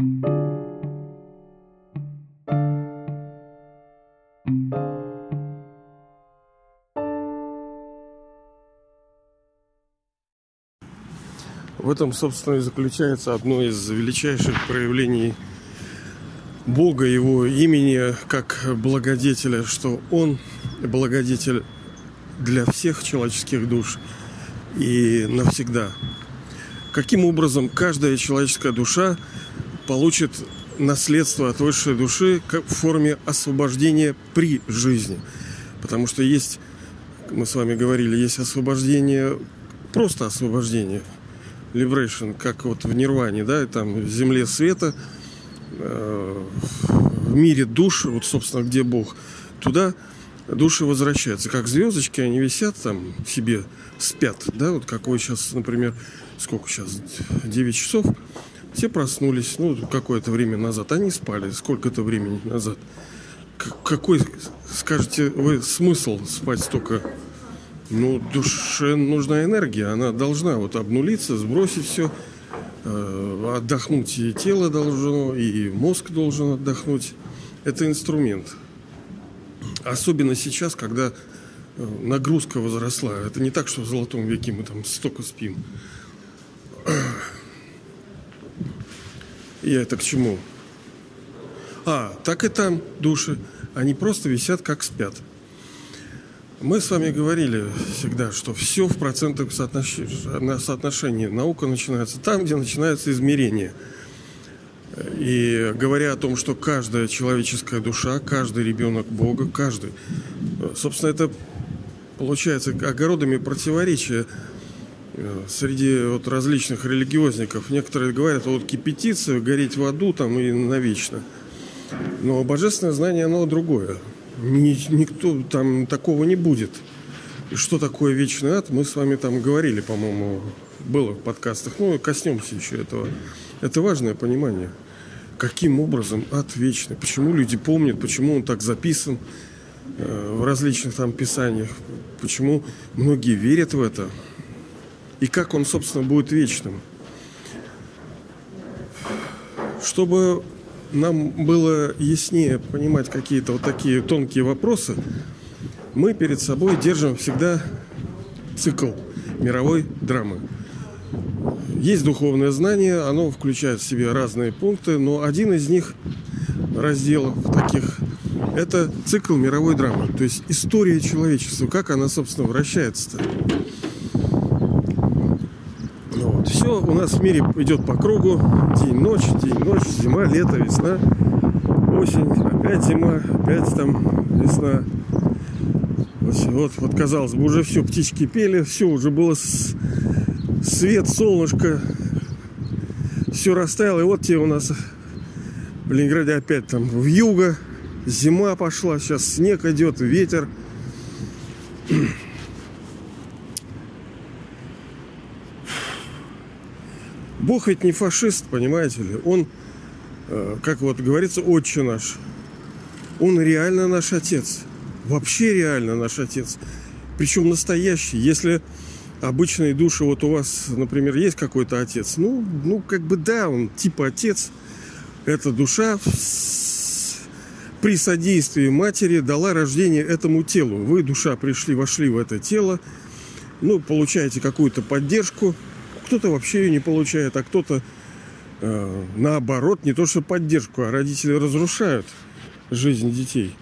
В этом, собственно, и заключается одно из величайших проявлений Бога, Его имени, как благодетеля, что Он благодетель для всех человеческих душ и навсегда. Каким образом каждая человеческая душа получит наследство от высшей души в форме освобождения при жизни. Потому что есть, мы с вами говорили, есть освобождение, просто освобождение – Liberation, как вот в Нирване, да, там в земле света, э, в мире душ, вот, собственно, где Бог, туда души возвращаются. Как звездочки, они висят там себе, спят, да, вот как вы сейчас, например, сколько сейчас, 9 часов, все проснулись, ну, какое-то время назад, они спали сколько-то времени назад. Какой, скажете вы, смысл спать столько ну, душе нужна энергия. Она должна вот обнулиться, сбросить все, э, отдохнуть и тело должно, и мозг должен отдохнуть. Это инструмент. Особенно сейчас, когда э, нагрузка возросла. Это не так, что в золотом веке мы там столько спим. Я это к чему? А, так и там души. Они просто висят, как спят. Мы с вами говорили всегда, что все в процентах соотношении. Наука начинается там, где начинается измерение. И говоря о том, что каждая человеческая душа, каждый ребенок Бога, каждый, собственно, это получается огородами противоречия э, среди вот различных религиозников. Некоторые говорят, вот кипятиться, гореть в аду там и навечно. Но божественное знание, оно другое ни, никто там такого не будет. Что такое вечный ад, мы с вами там говорили, по-моему, было в подкастах. Ну, коснемся еще этого. Это важное понимание. Каким образом ад вечный? Почему люди помнят, почему он так записан э, в различных там писаниях? Почему многие верят в это? И как он, собственно, будет вечным? Чтобы нам было яснее понимать какие-то вот такие тонкие вопросы, мы перед собой держим всегда цикл мировой драмы. Есть духовное знание, оно включает в себе разные пункты, но один из них разделов таких – это цикл мировой драмы, то есть история человечества, как она, собственно, вращается-то. У нас в мире идет по кругу. День-ночь, день-ночь, зима, лето, весна, осень, опять зима, опять там весна. Вот, вот, казалось бы, уже все, птички пели, все, уже было с... свет, солнышко, все растаяло. И вот те у нас в Ленинграде опять там в юго, зима пошла, сейчас снег идет, ветер. Бог ведь не фашист, понимаете ли. Он, э, как вот говорится, отче наш. Он реально наш отец. Вообще реально наш отец. Причем настоящий. Если обычные души, вот у вас, например, есть какой-то отец, ну, ну, как бы да, он типа отец. Эта душа при содействии матери дала рождение этому телу. Вы, душа, пришли, вошли в это тело, ну, получаете какую-то поддержку, кто-то вообще ее не получает, а кто-то э, наоборот, не то что поддержку, а родители разрушают жизнь детей.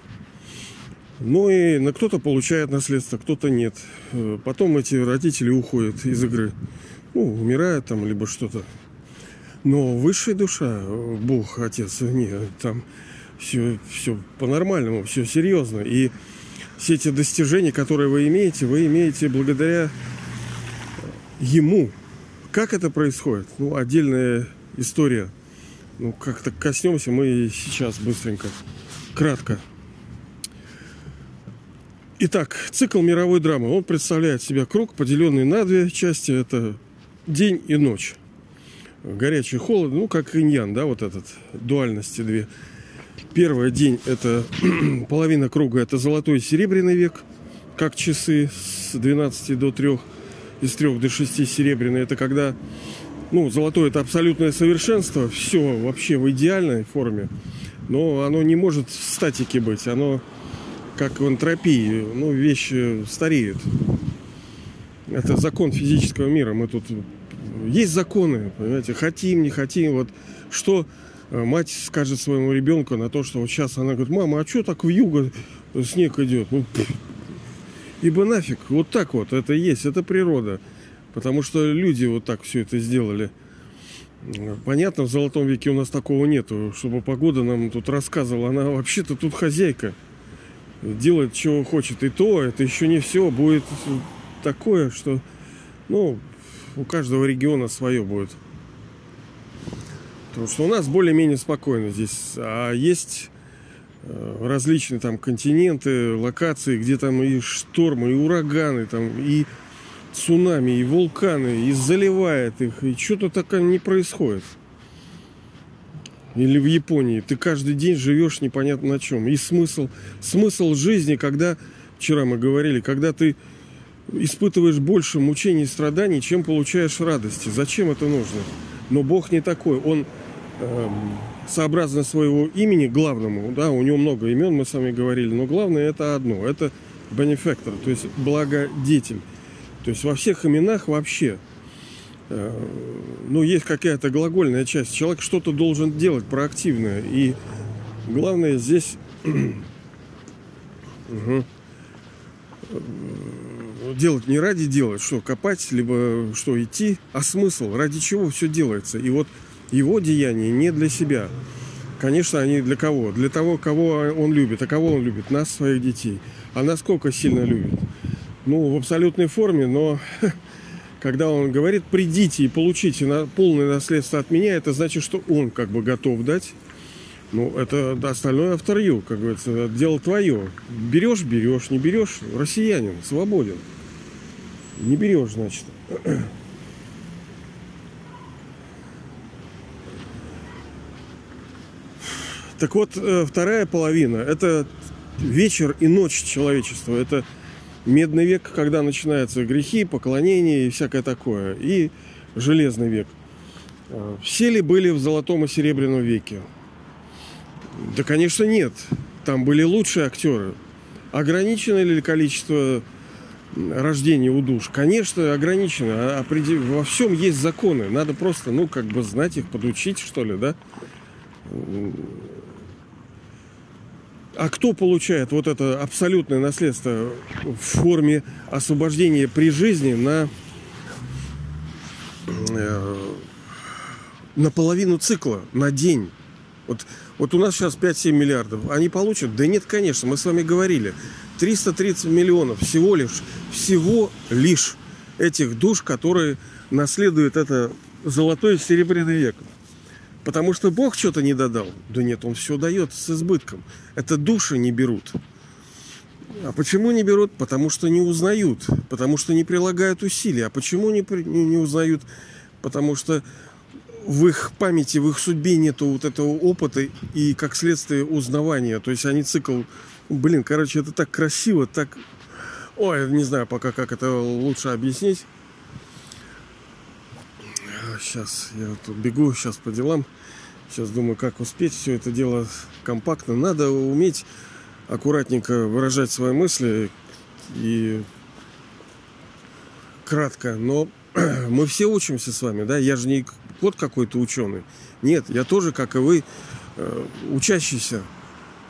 Ну и на кто-то получает наследство, кто-то нет. Э, потом эти родители уходят из игры. Ну, умирают там, либо что-то. Но высшая душа, Бог, Отец, нет, там все, все по-нормальному, все серьезно. И все эти достижения, которые вы имеете, вы имеете благодаря Ему, как это происходит? Ну, отдельная история. Ну, как-то коснемся мы сейчас быстренько, кратко. Итак, цикл мировой драмы. Он представляет себя круг, поделенный на две части. Это день и ночь. Горячий и холодный, ну, как иньян, да, вот этот, дуальности две. Первый день – это половина круга, это золотой и серебряный век, как часы с 12 до 3 из трех до шести серебряные. Это когда ну, золотое это абсолютное совершенство, все вообще в идеальной форме, но оно не может в статике быть, оно как в энтропии, ну, вещи стареют. Это закон физического мира. Мы тут есть законы, понимаете, хотим, не хотим. Вот что э, мать скажет своему ребенку на то, что вот сейчас она говорит, мама, а что так в юго снег идет? Ну, ибо нафиг, вот так вот, это есть, это природа. Потому что люди вот так все это сделали. Понятно, в Золотом веке у нас такого нету, чтобы погода нам тут рассказывала. Она вообще-то тут хозяйка. Делает, чего хочет. И то, это еще не все. Будет такое, что, ну, у каждого региона свое будет. Потому что у нас более-менее спокойно здесь. А есть различные там континенты, локации, где там и штормы, и ураганы, там, и цунами, и вулканы, и заливает их, и что-то такое не происходит. Или в Японии. Ты каждый день живешь непонятно на чем. И смысл, смысл жизни, когда, вчера мы говорили, когда ты испытываешь больше мучений и страданий, чем получаешь радости. Зачем это нужно? Но Бог не такой. Он э, сообразно своего имени главному, да, у него много имен, мы с вами говорили, но главное это одно, это бенефектор, то есть благодетель. То есть во всех именах вообще, э, ну, есть какая-то глагольная часть. Человек что-то должен делать проактивное. И главное здесь угу, делать не ради делать, что копать, либо что идти, а смысл, ради чего все делается. И вот его деяния не для себя. Конечно, они для кого? Для того, кого он любит. А кого он любит? Нас, своих детей. А насколько сильно любит? Ну, в абсолютной форме, но когда он говорит, придите и получите на полное наследство от меня, это значит, что он как бы готов дать ну, это остальное авторью, как говорится, дело твое. Берешь, берешь, не берешь, россиянин, свободен. Не берешь, значит. Так вот, э, вторая половина – это вечер и ночь человечества. Это медный век, когда начинаются грехи, поклонения и всякое такое. И железный век. Э, все ли были в золотом и серебряном веке? Да, конечно, нет. Там были лучшие актеры. Ограничено ли количество рождений у душ? Конечно, ограничено. А во всем есть законы. Надо просто, ну, как бы знать их, подучить, что ли, да? А кто получает вот это абсолютное наследство в форме освобождения при жизни на, э, на половину цикла, на день? Вот, вот у нас сейчас 5-7 миллиардов. Они получат? Да нет, конечно, мы с вами говорили. 330 миллионов всего лишь, всего лишь этих душ, которые наследуют это золотой и серебряный век. Потому что Бог что-то не додал. Да нет, Он все дает с избытком. Это души не берут. А почему не берут? Потому что не узнают. Потому что не прилагают усилий. А почему не, не узнают? Потому что в их памяти, в их судьбе нету вот этого опыта и, как следствие, узнавания. То есть они цикл... Блин, короче, это так красиво, так... Ой, не знаю пока, как это лучше объяснить. Сейчас я тут бегу, сейчас по делам. Сейчас думаю, как успеть все это дело компактно. Надо уметь аккуратненько выражать свои мысли и кратко. Но мы все учимся с вами, да? Я же не вот какой-то ученый. Нет, я тоже, как и вы, э, учащийся.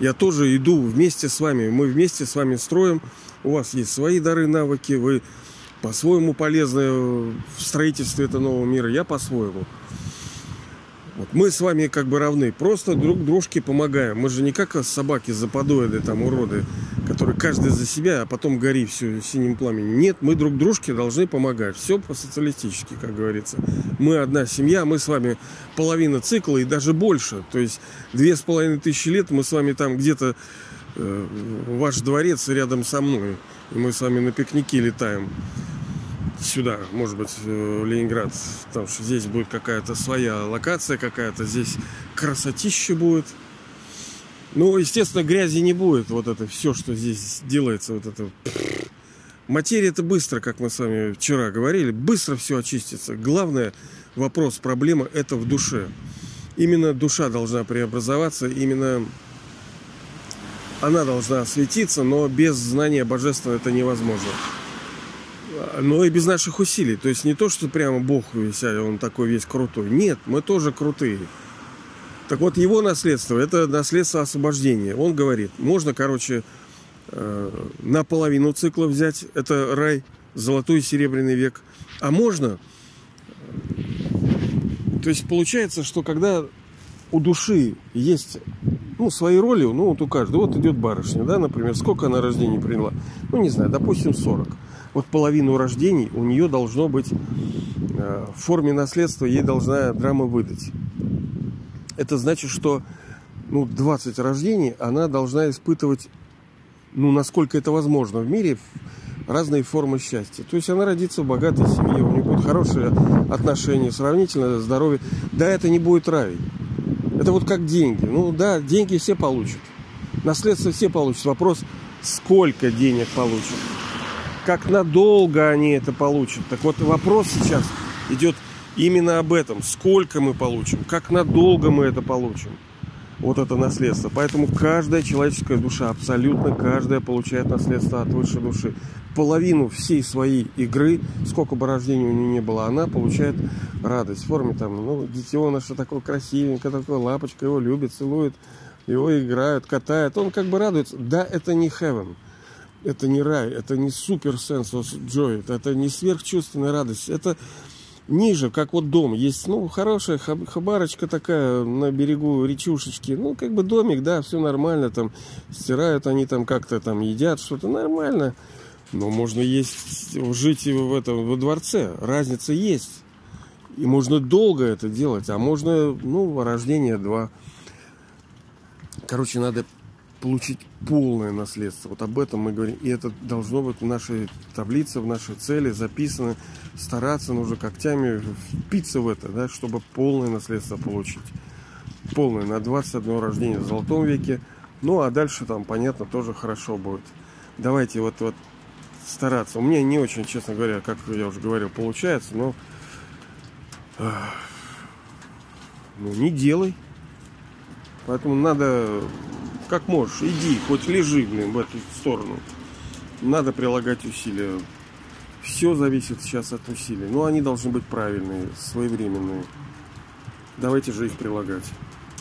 Я тоже иду вместе с вами. Мы вместе с вами строим. У вас есть свои дары, навыки. Вы по-своему полезны в строительстве этого нового мира. Я по-своему. Вот мы с вами как бы равны. Просто друг дружке помогаем. Мы же не как собаки западоиды, там уроды, которые каждый за себя, а потом гори все синим пламенем. Нет, мы друг дружке должны помогать. Все по-социалистически, как говорится. Мы одна семья, мы с вами половина цикла и даже больше. То есть две с половиной тысячи лет мы с вами там где-то э, ваш дворец рядом со мной. И мы с вами на пикнике летаем сюда, может быть, в Ленинград, потому что здесь будет какая-то своя локация какая-то, здесь красотища будет. Ну, естественно, грязи не будет. Вот это все, что здесь делается, вот это... Материя это быстро, как мы с вами вчера говорили, быстро все очистится. Главное вопрос, проблема это в душе. Именно душа должна преобразоваться, именно она должна светиться, но без знания божества это невозможно. Но и без наших усилий. То есть не то, что прямо Бог весь, а он такой весь крутой. Нет, мы тоже крутые. Так вот, его наследство – это наследство освобождения. Он говорит, можно, короче, э, на половину цикла взять, это рай, золотой и серебряный век. А можно, то есть получается, что когда у души есть ну, свои роли, ну, вот у каждого. Вот идет барышня, да, например, сколько она рождений приняла? Ну, не знаю, допустим, 40. Вот половину рождений у нее должно быть э, в форме наследства, ей должна драма выдать. Это значит, что ну, 20 рождений она должна испытывать, ну, насколько это возможно в мире, разные формы счастья. То есть она родится в богатой семье, у нее будут хорошие отношения, сравнительно здоровье. Да, это не будет рай. Это вот как деньги. Ну да, деньги все получат. Наследство все получат. Вопрос, сколько денег получат. Как надолго они это получат. Так вот вопрос сейчас идет именно об этом. Сколько мы получим, как надолго мы это получим. Вот это наследство. Поэтому каждая человеческая душа, абсолютно каждая получает наследство от высшей души половину всей своей игры, сколько бы рождений у нее не было, она получает радость в форме там, ну, детеныша такой красивенький, такой лапочка, его любит, целует, его играют, катают, он как бы радуется. Да, это не heaven, это не рай, это не супер sense of joy, это не сверхчувственная радость, это ниже, как вот дом. Есть, ну, хорошая хабарочка такая на берегу речушечки. Ну, как бы домик, да, все нормально. Там стирают они там как-то там едят что-то нормально. Но можно есть, жить в этом, во дворце. Разница есть. И можно долго это делать, а можно, ну, рождение два. Короче, надо получить полное наследство. Вот об этом мы говорим. И это должно быть в нашей таблице, в нашей цели записано. Стараться нужно когтями впиться в это, да, чтобы полное наследство получить. Полное на 21 рождение в золотом веке. Ну, а дальше там, понятно, тоже хорошо будет. Давайте вот, вот стараться. У меня не очень, честно говоря, как я уже говорил, получается, но ну, не делай. Поэтому надо, как можешь, иди, хоть лежи, блин, в эту сторону. Надо прилагать усилия. Все зависит сейчас от усилий. Но они должны быть правильные, своевременные. Давайте же их прилагать.